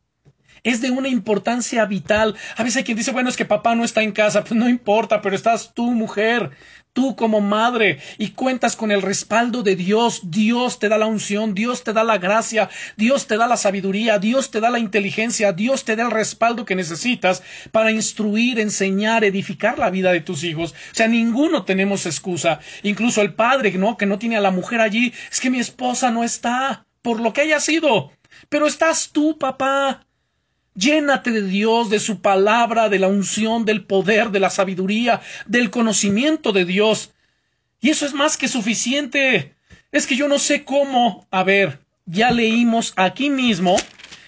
[SPEAKER 1] Es de una importancia vital. A veces hay quien dice, bueno, es que papá no está en casa. Pues no importa, pero estás tú, mujer tú como madre y cuentas con el respaldo de Dios, Dios te da la unción, Dios te da la gracia, Dios te da la sabiduría, Dios te da la inteligencia, Dios te da el respaldo que necesitas para instruir, enseñar, edificar la vida de tus hijos. O sea, ninguno tenemos excusa. Incluso el padre, ¿no? Que no tiene a la mujer allí, es que mi esposa no está, por lo que haya sido. Pero estás tú, papá. Llénate de Dios, de su palabra, de la unción, del poder, de la sabiduría, del conocimiento de Dios. Y eso es más que suficiente. Es que yo no sé cómo. A ver, ya leímos aquí mismo,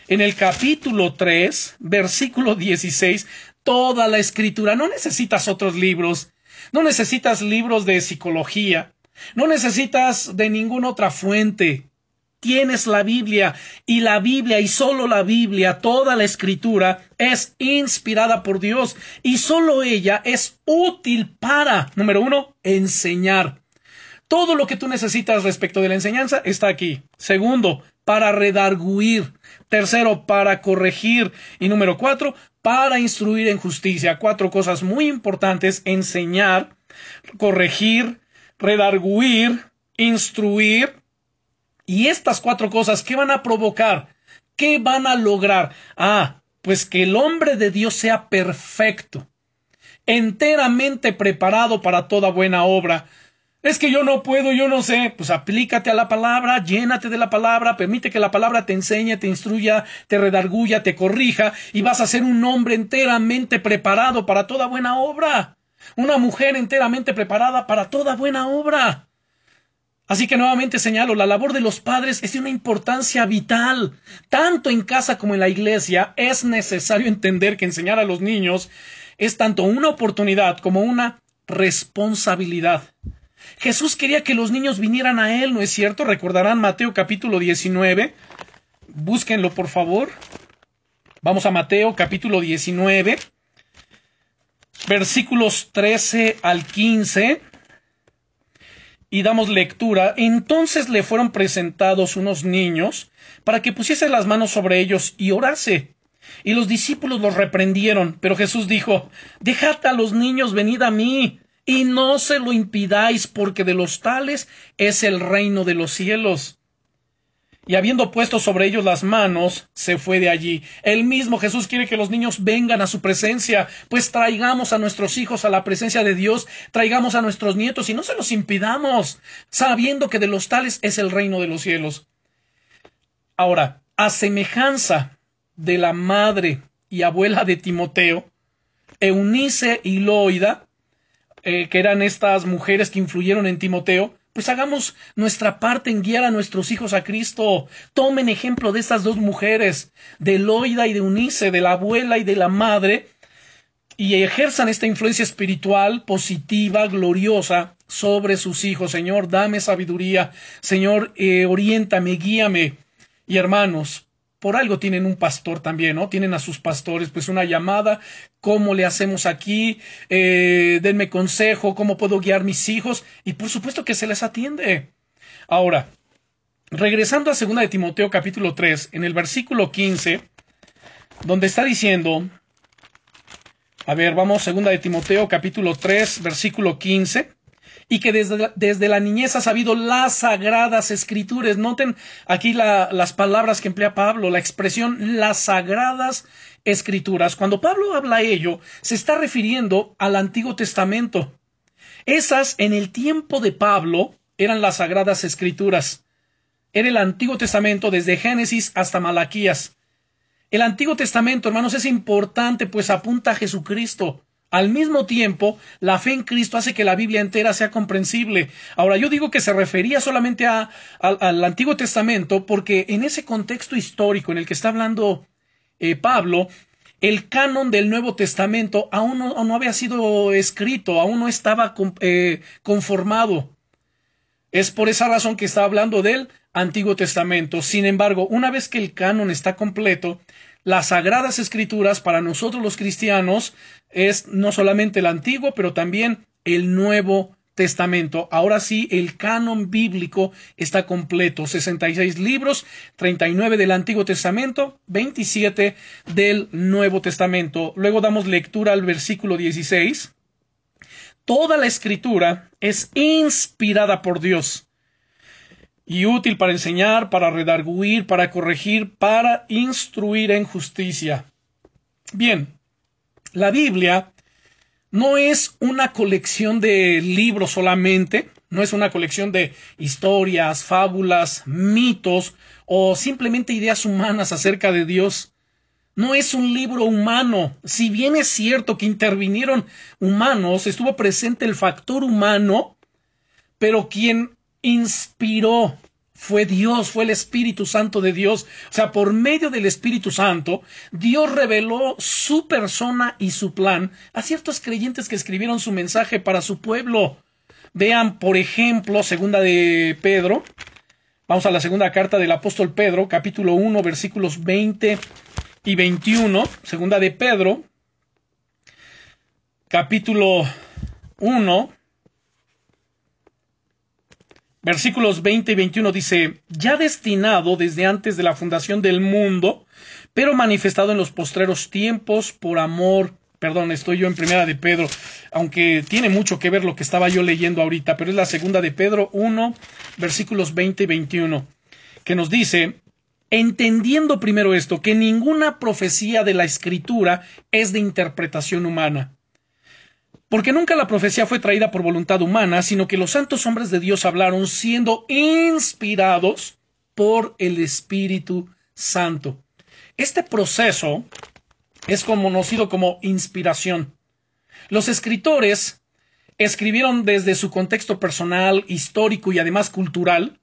[SPEAKER 1] en el capítulo 3, versículo 16, toda la escritura. No necesitas otros libros. No necesitas libros de psicología. No necesitas de ninguna otra fuente tienes la Biblia y la Biblia y solo la Biblia, toda la escritura es inspirada por Dios y solo ella es útil para, número uno, enseñar. Todo lo que tú necesitas respecto de la enseñanza está aquí. Segundo, para redarguir. Tercero, para corregir. Y número cuatro, para instruir en justicia. Cuatro cosas muy importantes. Enseñar, corregir, redarguir, instruir y estas cuatro cosas, ¿qué van a provocar? ¿Qué van a lograr? Ah, pues que el hombre de Dios sea perfecto, enteramente preparado para toda buena obra. Es que yo no puedo, yo no sé. Pues aplícate a la palabra, llénate de la palabra, permite que la palabra te enseñe, te instruya, te redarguya, te corrija, y vas a ser un hombre enteramente preparado para toda buena obra. Una mujer enteramente preparada para toda buena obra. Así que nuevamente señalo, la labor de los padres es de una importancia vital. Tanto en casa como en la iglesia es necesario entender que enseñar a los niños es tanto una oportunidad como una responsabilidad. Jesús quería que los niños vinieran a Él, ¿no es cierto? Recordarán Mateo capítulo 19. Búsquenlo, por favor. Vamos a Mateo capítulo 19, versículos 13 al 15 y damos lectura, entonces le fueron presentados unos niños para que pusiese las manos sobre ellos y orase. Y los discípulos los reprendieron, pero Jesús dijo, Dejad a los niños, venid a mí, y no se lo impidáis, porque de los tales es el reino de los cielos y habiendo puesto sobre ellos las manos, se fue de allí. El mismo Jesús quiere que los niños vengan a su presencia, pues traigamos a nuestros hijos a la presencia de Dios, traigamos a nuestros nietos y no se los impidamos, sabiendo que de los tales es el reino de los cielos. Ahora, a semejanza de la madre y abuela de Timoteo, Eunice y Loida, eh, que eran estas mujeres que influyeron en Timoteo, pues hagamos nuestra parte en guiar a nuestros hijos a Cristo. Tomen ejemplo de estas dos mujeres, de Loida y de Unice, de la abuela y de la madre, y ejerzan esta influencia espiritual positiva, gloriosa, sobre sus hijos. Señor, dame sabiduría. Señor, eh, oriéntame, guíame. Y hermanos, por algo tienen un pastor también, ¿no? Tienen a sus pastores, pues una llamada, ¿cómo le hacemos aquí? Eh, denme consejo, ¿cómo puedo guiar mis hijos? Y por supuesto que se les atiende. Ahora, regresando a 2 de Timoteo capítulo 3, en el versículo 15, donde está diciendo, a ver, vamos, 2 de Timoteo capítulo 3, versículo 15 y que desde, desde, la niñez ha sabido las sagradas escrituras. Noten aquí las palabras que emplea Pablo, la expresión las sagradas escrituras. Cuando Pablo habla ello, se está refiriendo al Antiguo Testamento. Esas en el tiempo de Pablo eran las sagradas escrituras. Era el Antiguo Testamento desde Génesis hasta Malaquías. El Antiguo Testamento, hermanos, es importante, pues apunta a Jesucristo. Al mismo tiempo, la fe en Cristo hace que la Biblia entera sea comprensible. Ahora, yo digo que se refería solamente a, al Antiguo Testamento porque en ese contexto histórico en el que está hablando eh, Pablo, el canon del Nuevo Testamento aún no, había sido escrito, aún no estaba eh, conformado. Es por esa razón que está hablando del Antiguo Testamento. Sin embargo, una vez que el canon está completo, las sagradas escrituras para nosotros los cristianos es no solamente el Antiguo, pero también el Nuevo Testamento. Ahora sí, el canon bíblico está completo. 66 libros, 39 del Antiguo Testamento, 27 del Nuevo Testamento. Luego damos lectura al versículo 16. Toda la escritura es inspirada por Dios y útil para enseñar, para redarguir, para corregir, para instruir en justicia. Bien, la Biblia no es una colección de libros solamente, no es una colección de historias, fábulas, mitos o simplemente ideas humanas acerca de Dios. No es un libro humano. Si bien es cierto que intervinieron humanos, estuvo presente el factor humano, pero quien inspiró fue Dios, fue el Espíritu Santo de Dios. O sea, por medio del Espíritu Santo, Dios reveló su persona y su plan a ciertos creyentes que escribieron su mensaje para su pueblo. Vean, por ejemplo, segunda de Pedro. Vamos a la segunda carta del apóstol Pedro, capítulo 1, versículos 20 y 21. Segunda de Pedro, capítulo 1, Versículos 20 y 21 dice, ya destinado desde antes de la fundación del mundo, pero manifestado en los postreros tiempos por amor. Perdón, estoy yo en primera de Pedro, aunque tiene mucho que ver lo que estaba yo leyendo ahorita, pero es la segunda de Pedro 1, versículos 20 y 21, que nos dice, entendiendo primero esto, que ninguna profecía de la escritura es de interpretación humana porque nunca la profecía fue traída por voluntad humana, sino que los santos hombres de Dios hablaron siendo inspirados por el Espíritu Santo. Este proceso es conocido como inspiración. Los escritores escribieron desde su contexto personal, histórico y además cultural,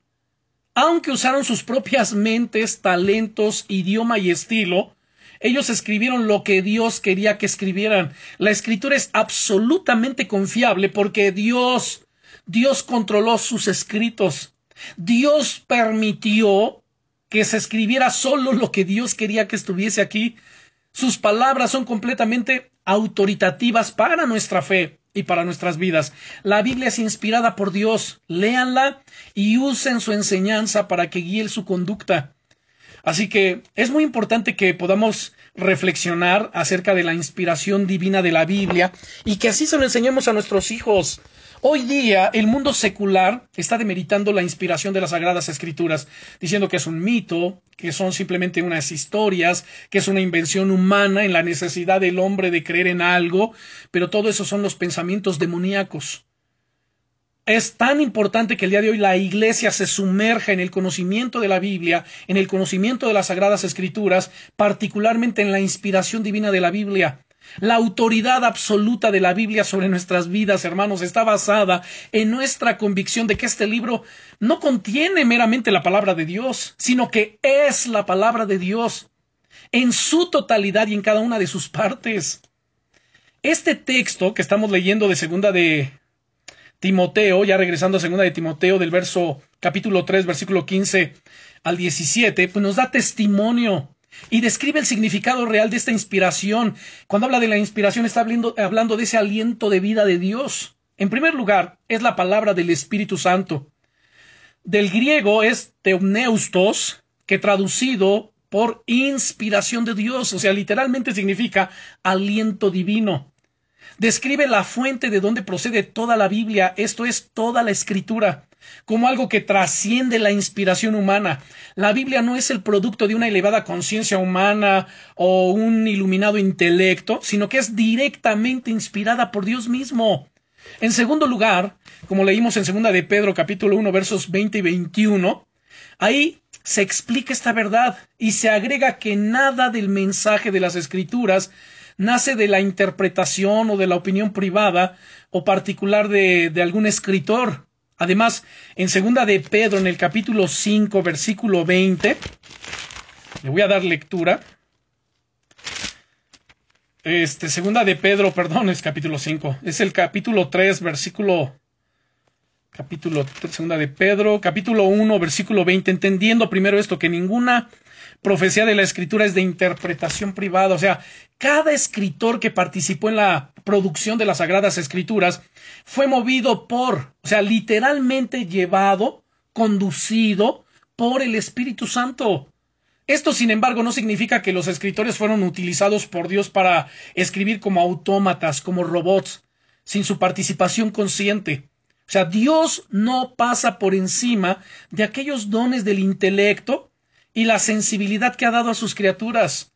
[SPEAKER 1] aunque usaron sus propias mentes, talentos, idioma y estilo, ellos escribieron lo que Dios quería que escribieran. La escritura es absolutamente confiable porque Dios, Dios controló sus escritos. Dios permitió que se escribiera solo lo que Dios quería que estuviese aquí. Sus palabras son completamente autoritativas para nuestra fe y para nuestras vidas. La Biblia es inspirada por Dios. Léanla y usen su enseñanza para que guíe su conducta. Así que es muy importante que podamos reflexionar acerca de la inspiración divina de la Biblia y que así se lo enseñemos a nuestros hijos. Hoy día el mundo secular está demeritando la inspiración de las Sagradas Escrituras, diciendo que es un mito, que son simplemente unas historias, que es una invención humana en la necesidad del hombre de creer en algo, pero todo eso son los pensamientos demoníacos. Es tan importante que el día de hoy la Iglesia se sumerja en el conocimiento de la Biblia, en el conocimiento de las Sagradas Escrituras, particularmente en la inspiración divina de la Biblia. La autoridad absoluta de la Biblia sobre nuestras vidas, hermanos, está basada en nuestra convicción de que este libro no contiene meramente la palabra de Dios, sino que es la palabra de Dios en su totalidad y en cada una de sus partes. Este texto que estamos leyendo de segunda de Timoteo, ya regresando a segunda de Timoteo del verso capítulo 3, versículo 15 al 17, pues nos da testimonio y describe el significado real de esta inspiración. Cuando habla de la inspiración está hablando, hablando de ese aliento de vida de Dios. En primer lugar, es la palabra del Espíritu Santo. Del griego es teumneustos, que traducido por inspiración de Dios, o sea, literalmente significa aliento divino describe la fuente de donde procede toda la Biblia, esto es toda la escritura, como algo que trasciende la inspiración humana. La Biblia no es el producto de una elevada conciencia humana o un iluminado intelecto, sino que es directamente inspirada por Dios mismo. En segundo lugar, como leímos en segunda de Pedro capítulo 1 versos 20 y 21, ahí se explica esta verdad y se agrega que nada del mensaje de las escrituras nace de la interpretación o de la opinión privada o particular de, algún escritor. Además, en segunda de Pedro, en el capítulo 5, versículo 20, le voy a dar lectura. este, segunda de Pedro, perdón, es capítulo 5. Es el capítulo 3, versículo capítulo segunda de Pedro, capítulo 1, versículo 20, entendiendo primero esto que ninguna profecía de la escritura es de interpretación privada, o sea, cada escritor que participó en la producción de las sagradas escrituras fue movido por, o sea, literalmente llevado, conducido por el Espíritu Santo. Esto, sin embargo, no significa que los escritores fueron utilizados por Dios para escribir como autómatas, como robots, sin su participación consciente. O sea, Dios no pasa por encima de aquellos dones del intelecto y la sensibilidad que ha dado a sus criaturas.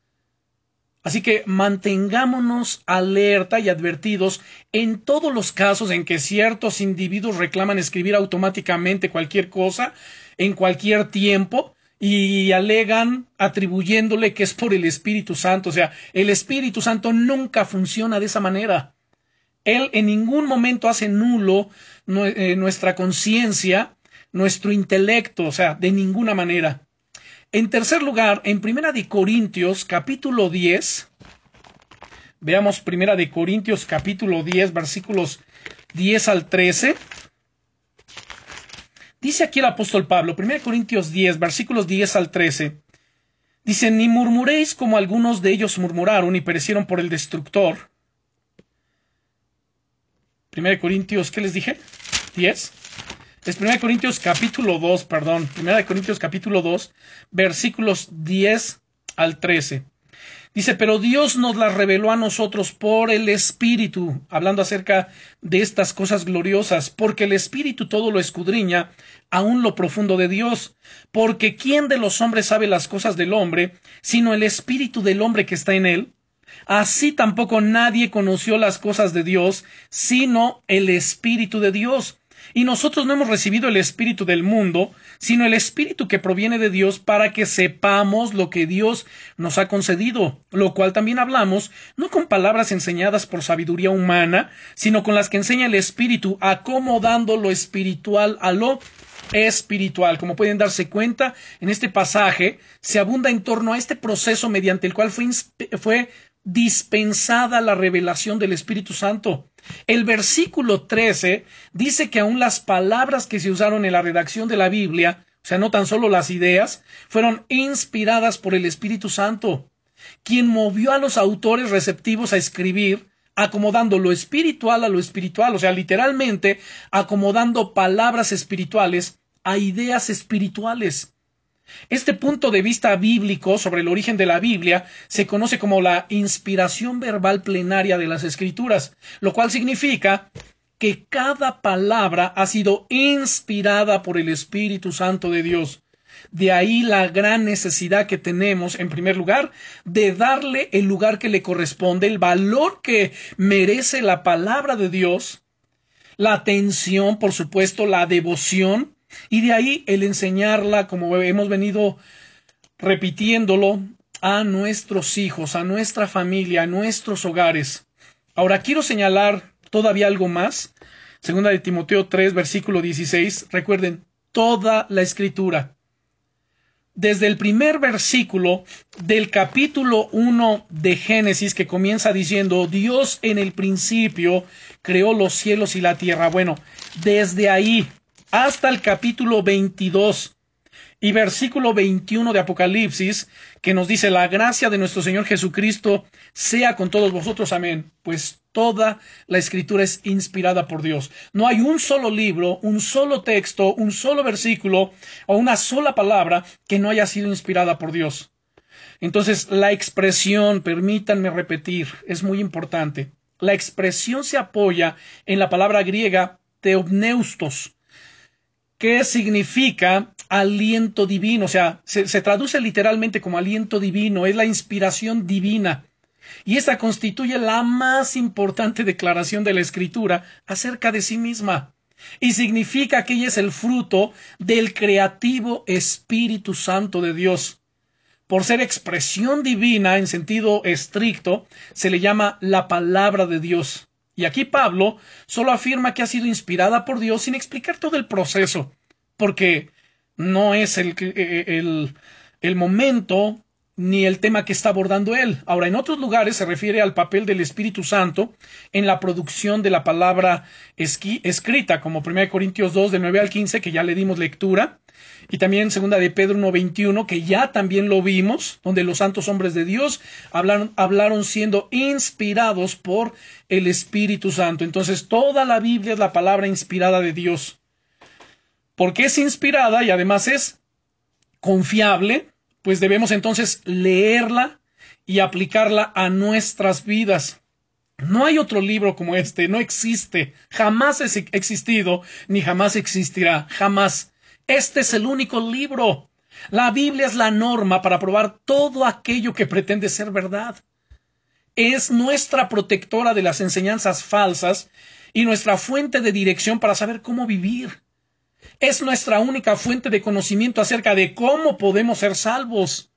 [SPEAKER 1] Así que mantengámonos alerta y advertidos en todos los casos en que ciertos individuos reclaman escribir automáticamente cualquier cosa en cualquier tiempo y alegan atribuyéndole que es por el Espíritu Santo. O sea, el Espíritu Santo nunca funciona de esa manera. Él en ningún momento hace nulo eh, nuestra conciencia, nuestro intelecto, o sea, de ninguna manera. En tercer lugar, en Primera de Corintios, capítulo 10, veamos Primera de Corintios, capítulo 10, versículos 10 al 13. Dice aquí el apóstol Pablo, 1 Corintios 10, versículos 10 al 13. Dice, ni murmuréis como algunos de ellos murmuraron y perecieron por el destructor. 1 Corintios, ¿qué les dije? 10. Es 1 Corintios capítulo 2, perdón. 1 Corintios capítulo 2, versículos 10 al 13. Dice, pero Dios nos las reveló a nosotros por el Espíritu, hablando acerca de estas cosas gloriosas, porque el Espíritu todo lo escudriña, aún lo profundo de Dios, porque ¿quién de los hombres sabe las cosas del hombre, sino el Espíritu del hombre que está en él? Así tampoco nadie conoció las cosas de Dios, sino el Espíritu de Dios. Y nosotros no hemos recibido el Espíritu del mundo, sino el Espíritu que proviene de Dios para que sepamos lo que Dios nos ha concedido, lo cual también hablamos, no con palabras enseñadas por sabiduría humana, sino con las que enseña el Espíritu, acomodando lo espiritual a lo espiritual. Como pueden darse cuenta, en este pasaje se abunda en torno a este proceso mediante el cual fue, fue dispensada la revelación del Espíritu Santo. El versículo 13 dice que aún las palabras que se usaron en la redacción de la Biblia, o sea, no tan solo las ideas, fueron inspiradas por el Espíritu Santo, quien movió a los autores receptivos a escribir acomodando lo espiritual a lo espiritual, o sea, literalmente acomodando palabras espirituales a ideas espirituales. Este punto de vista bíblico sobre el origen de la Biblia se conoce como la inspiración verbal plenaria de las Escrituras, lo cual significa que cada palabra ha sido inspirada por el Espíritu Santo de Dios. De ahí la gran necesidad que tenemos, en primer lugar, de darle el lugar que le corresponde, el valor que merece la palabra de Dios, la atención, por supuesto, la devoción, y de ahí el enseñarla, como hemos venido repitiéndolo, a nuestros hijos, a nuestra familia, a nuestros hogares. Ahora quiero señalar todavía algo más. Segunda de Timoteo 3, versículo 16. Recuerden, toda la escritura. Desde el primer versículo del capítulo 1 de Génesis que comienza diciendo, Dios en el principio creó los cielos y la tierra. Bueno, desde ahí hasta el capítulo 22 y versículo 21 de Apocalipsis, que nos dice, la gracia de nuestro Señor Jesucristo sea con todos vosotros. Amén. Pues toda la escritura es inspirada por Dios. No hay un solo libro, un solo texto, un solo versículo o una sola palabra que no haya sido inspirada por Dios. Entonces, la expresión, permítanme repetir, es muy importante. La expresión se apoya en la palabra griega teopneustos, ¿Qué significa aliento divino, o sea, se, traduce literalmente como aliento divino, es la inspiración divina. Y esta constituye la más importante declaración de la Escritura acerca de sí misma. Y significa que ella es el fruto del creativo Espíritu Santo de Dios. Por ser expresión divina en sentido estricto, se le llama la palabra de Dios. Y aquí Pablo solo afirma que ha sido inspirada por Dios sin explicar todo el proceso, porque no es el, el, el momento ni el tema que está abordando él. Ahora, en otros lugares se refiere al papel del Espíritu Santo en la producción de la palabra escrita, como 1 Corintios 2, de 9 al 15, que ya le dimos lectura, y también segunda de Pedro 1.21, que ya también lo vimos, donde los santos hombres de Dios hablaron, hablaron siendo inspirados por el Espíritu Santo. Entonces, toda la Biblia es la palabra inspirada de Dios. Porque es inspirada y además es confiable, pues debemos entonces leerla y aplicarla a nuestras vidas. No hay otro libro como este, no existe, jamás ha existido, ni jamás existirá, jamás. Este es el único libro. La Biblia es la norma para probar todo aquello que pretende ser verdad. Es nuestra protectora de las enseñanzas falsas y nuestra fuente de dirección para saber cómo vivir. Es nuestra única fuente de conocimiento acerca de cómo podemos ser salvos.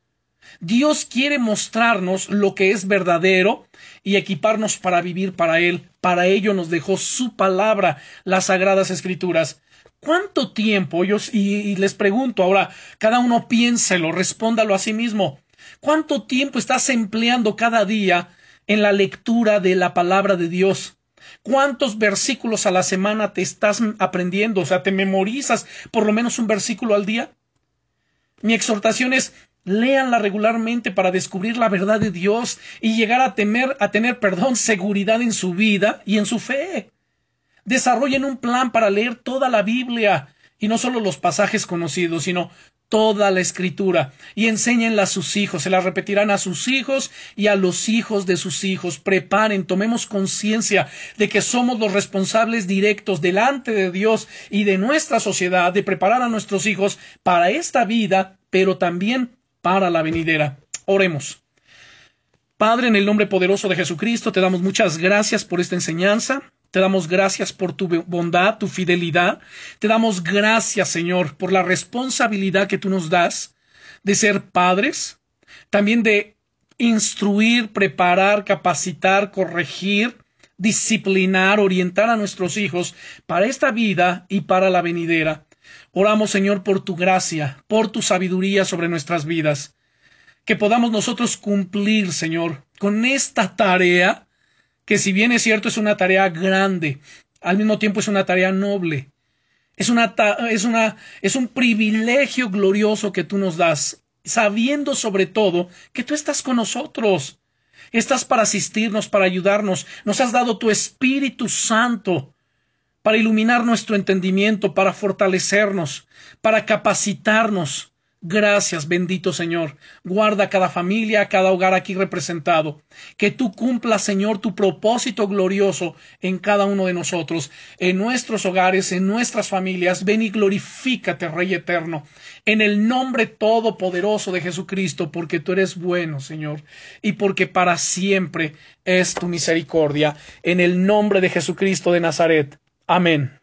[SPEAKER 1] Dios quiere mostrarnos lo que es verdadero y equiparnos para vivir para Él. Para ello nos dejó su palabra, las sagradas escrituras. ¿Cuánto tiempo? Yo, y, les pregunto ahora, cada uno piénselo, respóndalo a sí mismo. ¿Cuánto tiempo estás empleando cada día en la lectura de la palabra de Dios? ¿Cuántos versículos a la semana te estás aprendiendo? O sea, ¿te memorizas por lo menos un versículo al día? Mi exhortación es léanla regularmente para descubrir la verdad de Dios y llegar a temer, a tener, perdón, seguridad en su vida y en su fe. Desarrollen un plan para leer toda la Biblia y no solo los pasajes conocidos, sino toda la escritura y enséñenla a sus hijos, se la repetirán a sus hijos y a los hijos de sus hijos. Preparen, tomemos conciencia de que somos los responsables directos delante de Dios y de nuestra sociedad de preparar a nuestros hijos para esta vida, pero también para la venidera. Oremos. Padre, en el nombre poderoso de Jesucristo, te damos muchas gracias por esta enseñanza. Te damos gracias por tu bondad, tu fidelidad. Te damos gracias, Señor, por la responsabilidad que tú nos das de ser padres, también de instruir, preparar, capacitar, corregir, disciplinar, orientar a nuestros hijos para esta vida y para la venidera. Oramos, Señor, por tu gracia, por tu sabiduría sobre nuestras vidas. Que podamos nosotros cumplir, Señor, con esta tarea que si bien es cierto es una tarea grande, al mismo tiempo es una tarea noble. Es, una, es, una, es un privilegio glorioso que tú nos das, sabiendo sobre todo que tú estás con nosotros. Estás para asistirnos, para ayudarnos. Nos has dado tu Espíritu Santo para iluminar nuestro entendimiento, para fortalecernos, para capacitarnos Gracias, bendito Señor. Guarda cada familia, cada hogar aquí representado. Que tú cumplas, Señor, tu propósito glorioso en cada uno de nosotros, en nuestros hogares, en nuestras familias. Ven y glorifícate, Rey eterno, en el nombre todopoderoso de Jesucristo, porque tú eres bueno, Señor, y porque para siempre es tu misericordia. En el nombre de Jesucristo de Nazaret. Amén.